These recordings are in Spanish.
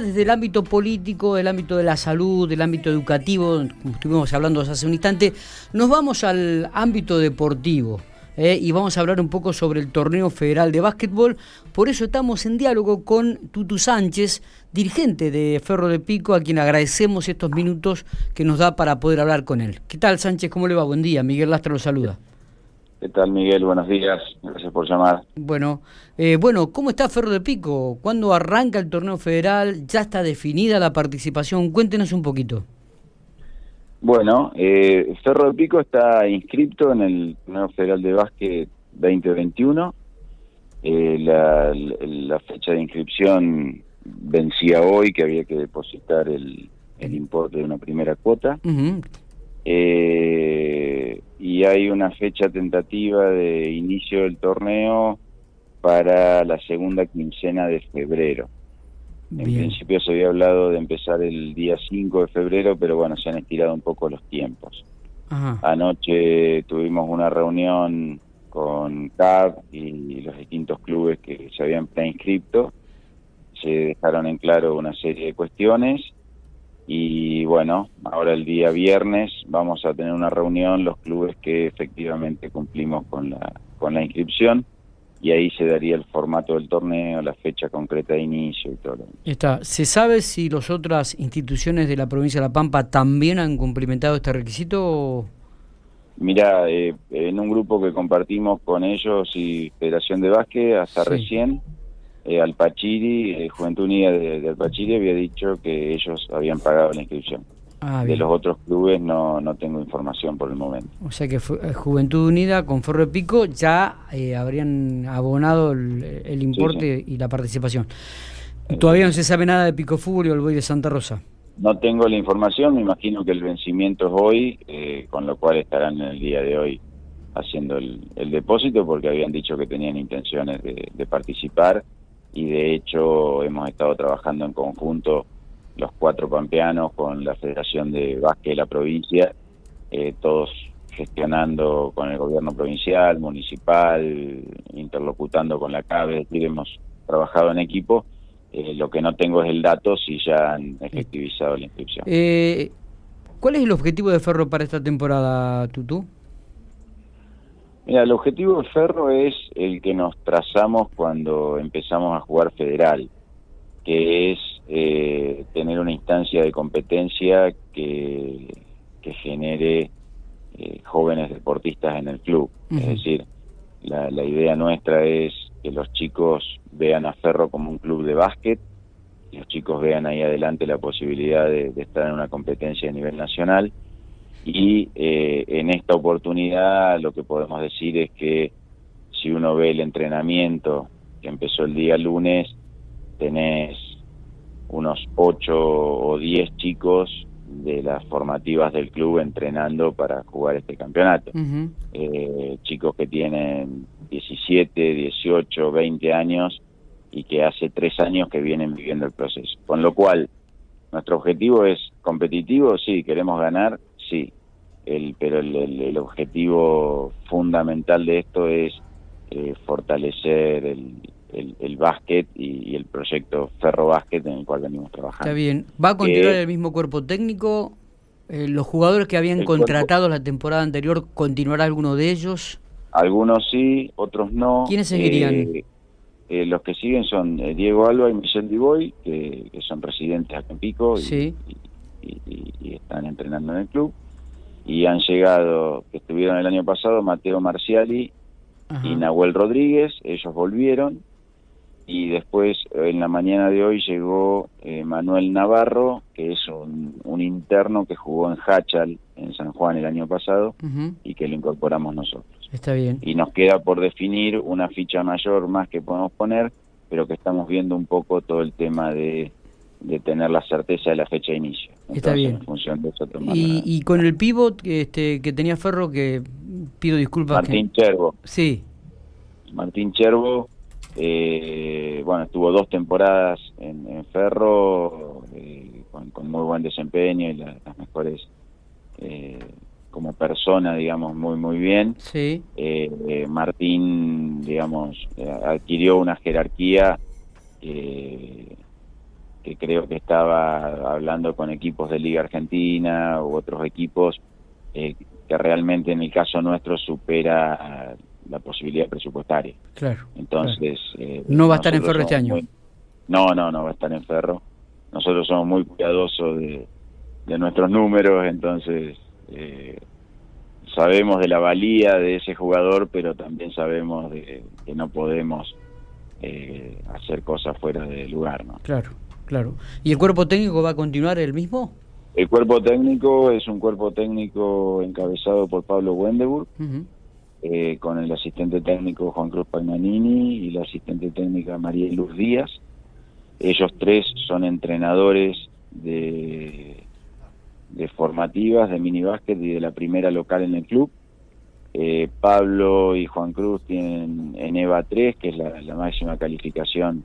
Desde el ámbito político, del ámbito de la salud, del ámbito educativo, como estuvimos hablando hace un instante, nos vamos al ámbito deportivo. ¿eh? y vamos a hablar un poco sobre el torneo federal de básquetbol. Por eso estamos en diálogo con Tutu Sánchez, dirigente de Ferro de Pico, a quien agradecemos estos minutos que nos da para poder hablar con él. ¿Qué tal Sánchez? ¿Cómo le va? Buen día. Miguel Lastra lo saluda. ¿Qué tal, Miguel? Buenos días. Gracias por llamar. Bueno, eh, bueno, ¿cómo está Ferro de Pico? ¿Cuándo arranca el torneo federal? ¿Ya está definida la participación? Cuéntenos un poquito. Bueno, eh, Ferro de Pico está inscrito en el torneo federal de básquet 2021. Eh, la, fecha de inscripción vencía hoy, que había que depositar el, importe de una primera cuota y hay una fecha tentativa de inicio del torneo para la segunda quincena de febrero. En principio se había hablado de empezar el día 5 de febrero, pero bueno, se han estirado un poco los tiempos. Anoche tuvimos una reunión con CAB y los distintos clubes que se habían preinscripto. Se dejaron en claro una serie de cuestiones y bueno, ahora el día viernes vamos a tener una reunión los clubes que efectivamente cumplimos con la, con la inscripción y ahí se daría el formato del torneo, la fecha concreta de inicio y todo. Está. ¿Se sabe si las otras instituciones de la provincia de La Pampa también han cumplimentado este requisito? Mira, eh, en un grupo que compartimos con ellos y Federación de Básquet hasta recién eh, Alpachiri, eh, Juventud Unida de, de, Alpachiri había dicho que ellos habían pagado la inscripción. Ah, de los otros clubes no, no tengo información por el momento. O sea que eh, Juventud Unida con Forro Pico ya eh, habrían abonado el, importe y la participación. ¿Todavía no se sabe nada de Pico Fútbol y Olboy de Santa Rosa? No tengo la información, me imagino que el vencimiento es hoy, con lo cual estarán en el día de hoy haciendo el, depósito porque habían dicho que tenían intenciones de participar y de hecho hemos estado trabajando en conjunto los cuatro pampeanos con la Federación de Básquet de la provincia, eh, todos gestionando con el gobierno provincial, municipal, interlocutando con la CABE, hemos trabajado en equipo. Eh, lo que no tengo es el dato si ya han efectivizado la inscripción. Eh, ¿Cuál es el objetivo de Ferro para esta temporada, Tutú? Mira, el objetivo del Ferro es el que nos trazamos cuando empezamos a jugar federal, que es eh, tener una instancia de competencia que, que genere eh, jóvenes deportistas en el club. Es decir, la, la idea nuestra es que los chicos vean a Ferro como un club de básquet, los chicos vean ahí adelante la posibilidad de, de estar en una competencia a nivel nacional y eh, en esta oportunidad lo que podemos decir es que si uno ve el entrenamiento que empezó el día lunes, tenés unos 8 o 10 chicos de las formativas del club entrenando para jugar este campeonato. eh, chicos que tienen 17, 18, 20 años y que hace tres años que vienen viviendo el proceso. Con lo cual, nuestro objetivo es competitivo, sí, queremos ganar, sí, el, pero el, objetivo fundamental de esto es eh, fortalecer el, el, básquet y, el proyecto Ferro Básquet en el cual venimos trabajando. Está bien. ¿Va a continuar el mismo cuerpo técnico? Eh, ¿Los jugadores que habían contratado la temporada anterior, continuará alguno de ellos? Algunos sí, otros no. ¿Quiénes seguirían? Eh, los que siguen son Diego Alba y Michel Diboy, que, que son residentes acá en Pico y, y, están entrenando en el club. Y han llegado, que estuvieron el año pasado, Mateo Marciali y Nahuel Rodríguez, ellos volvieron, y después en la mañana de hoy llegó eh, Manuel Navarro, que es un, interno que jugó en Hachal, en San Juan el año pasado, y que lo incorporamos nosotros. Está bien. Y nos queda por definir una ficha mayor más que podemos poner, pero que estamos viendo un poco todo el tema de de tener la certeza de la fecha de inicio. Está bien. En función de eso y, y, con el pivot este, que tenía Ferro, que pido disculpas. Martín Chervo. Sí. Martín Chervo, eh, bueno, estuvo dos temporadas en, Ferro eh, con, muy buen desempeño y las mejores eh, como persona, digamos, muy, muy bien. Sí. Martín, digamos, adquirió una jerarquía que creo que estaba hablando con equipos de Liga Argentina u otros equipos eh, que realmente en el caso nuestro supera la posibilidad presupuestaria. Claro. Entonces. Eh, ¿No va a estar en Ferro este año? no, no, no va a estar en Ferro. Nosotros somos muy cuidadosos de, de nuestros números, entonces eh, sabemos de la valía de ese jugador, pero también sabemos de que no podemos eh, hacer cosas fuera de lugar. ¿no? Claro, claro. ¿Y el cuerpo técnico va a continuar el mismo? El cuerpo técnico es un cuerpo técnico encabezado por Pablo Wendeburg, eh, con el asistente técnico Juan Cruz Pagnanini y la asistente técnica María Luz Díaz. Ellos tres son entrenadores de, de formativas, de minibásquet y de la primera local en el club. Eh, Pablo y Juan Cruz tienen en EVA 3, que es la, máxima calificación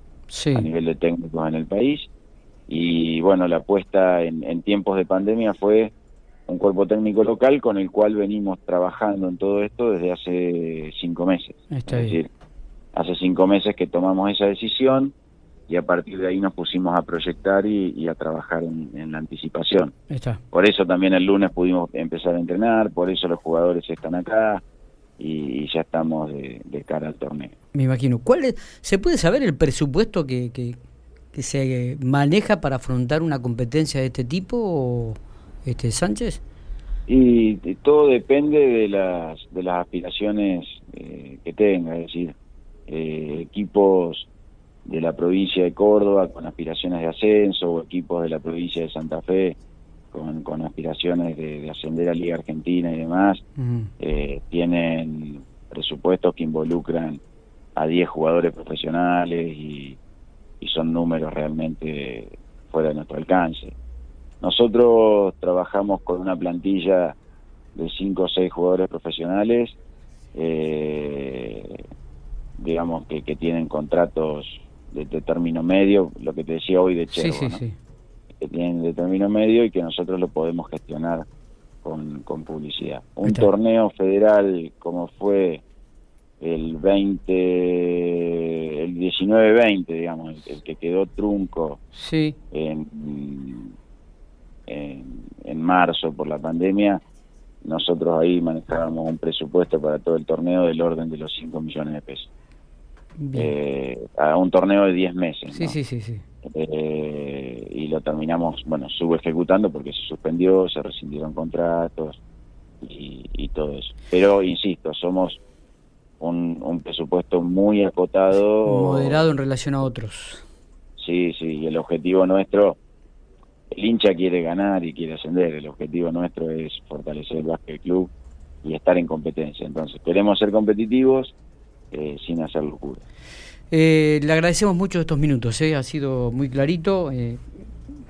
a nivel de técnicos en el país. Y bueno, la apuesta en, tiempos de pandemia fue un cuerpo técnico local con el cual venimos trabajando en todo esto desde hace cinco meses. es decir, hace cinco meses que tomamos esa decisión y a partir de ahí nos pusimos a proyectar y, a trabajar en, la anticipación. Por eso también el lunes pudimos empezar a entrenar, por eso los jugadores están acá y, ya estamos de, cara al torneo. Me imagino. ¿Cuál es, ¿Se puede saber el presupuesto que, que, se maneja para afrontar una competencia de este tipo, este Sánchez? Y, todo depende de las, de las aspiraciones eh, que tenga, es decir, eh, equipos de la provincia de Córdoba con aspiraciones de ascenso o equipos de la provincia de Santa Fe con, con aspiraciones de, ascender a Liga Argentina y demás, eh, tienen presupuestos que involucran a 10 jugadores profesionales y, y son números realmente fuera de nuestro alcance. Nosotros trabajamos con una plantilla de 5 o 6 jugadores profesionales, eh, digamos que, que tienen contratos de, término medio, lo que te decía hoy de Cherbo, que tienen de término medio y que nosotros lo podemos gestionar con, con publicidad. Un torneo federal como fue el 20, el 19-20, digamos, el, que quedó trunco sí. en, en, marzo por la pandemia, nosotros ahí manejábamos un presupuesto para todo el torneo del orden de los 5 millones de pesos eh, a un torneo de 10 meses. Sí, sí, sí, sí. Eh, y lo terminamos, bueno, ejecutando porque se suspendió, se rescindieron contratos y, todo eso. Pero, insisto, somos un, un, presupuesto muy acotado. Moderado en relación a otros. Sí, sí, y el objetivo nuestro, el hincha quiere ganar y quiere ascender, el objetivo nuestro es fortalecer el básquet club y estar en competencia. Entonces, queremos ser competitivos eh, sin hacer locura. Eh, le agradecemos mucho estos minutos, eh, ha sido muy clarito.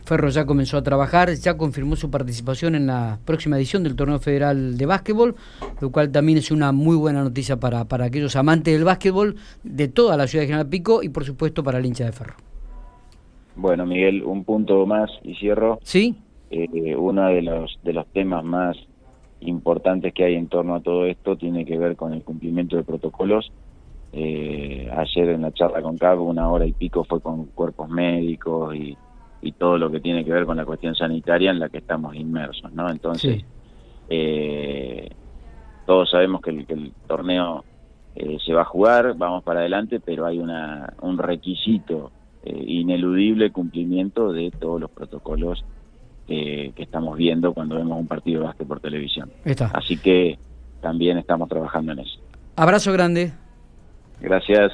Ferro ya comenzó a trabajar, ya confirmó su participación en la próxima edición del Torneo Federal de Básquetbol, lo cual también es una muy buena noticia para, para aquellos amantes del básquetbol de toda la ciudad de General Pico y por supuesto para el hincha de Ferro. Bueno, Miguel, un punto más y cierro. Sí. uno de los, de los temas más importantes que hay en torno a todo esto tiene que ver con el cumplimiento de protocolos eh, ayer en la charla con Cabo, una hora y pico fue con cuerpos médicos y, todo lo que tiene que ver con la cuestión sanitaria en la que estamos inmersos, ¿no? Entonces, eh, todos sabemos que el, torneo eh, se va a jugar, vamos para adelante, pero hay una, un requisito ineludible cumplimiento de todos los protocolos que estamos viendo cuando vemos un partido de básquet por televisión. Así que también estamos trabajando en eso. Abrazo grande. Gracias.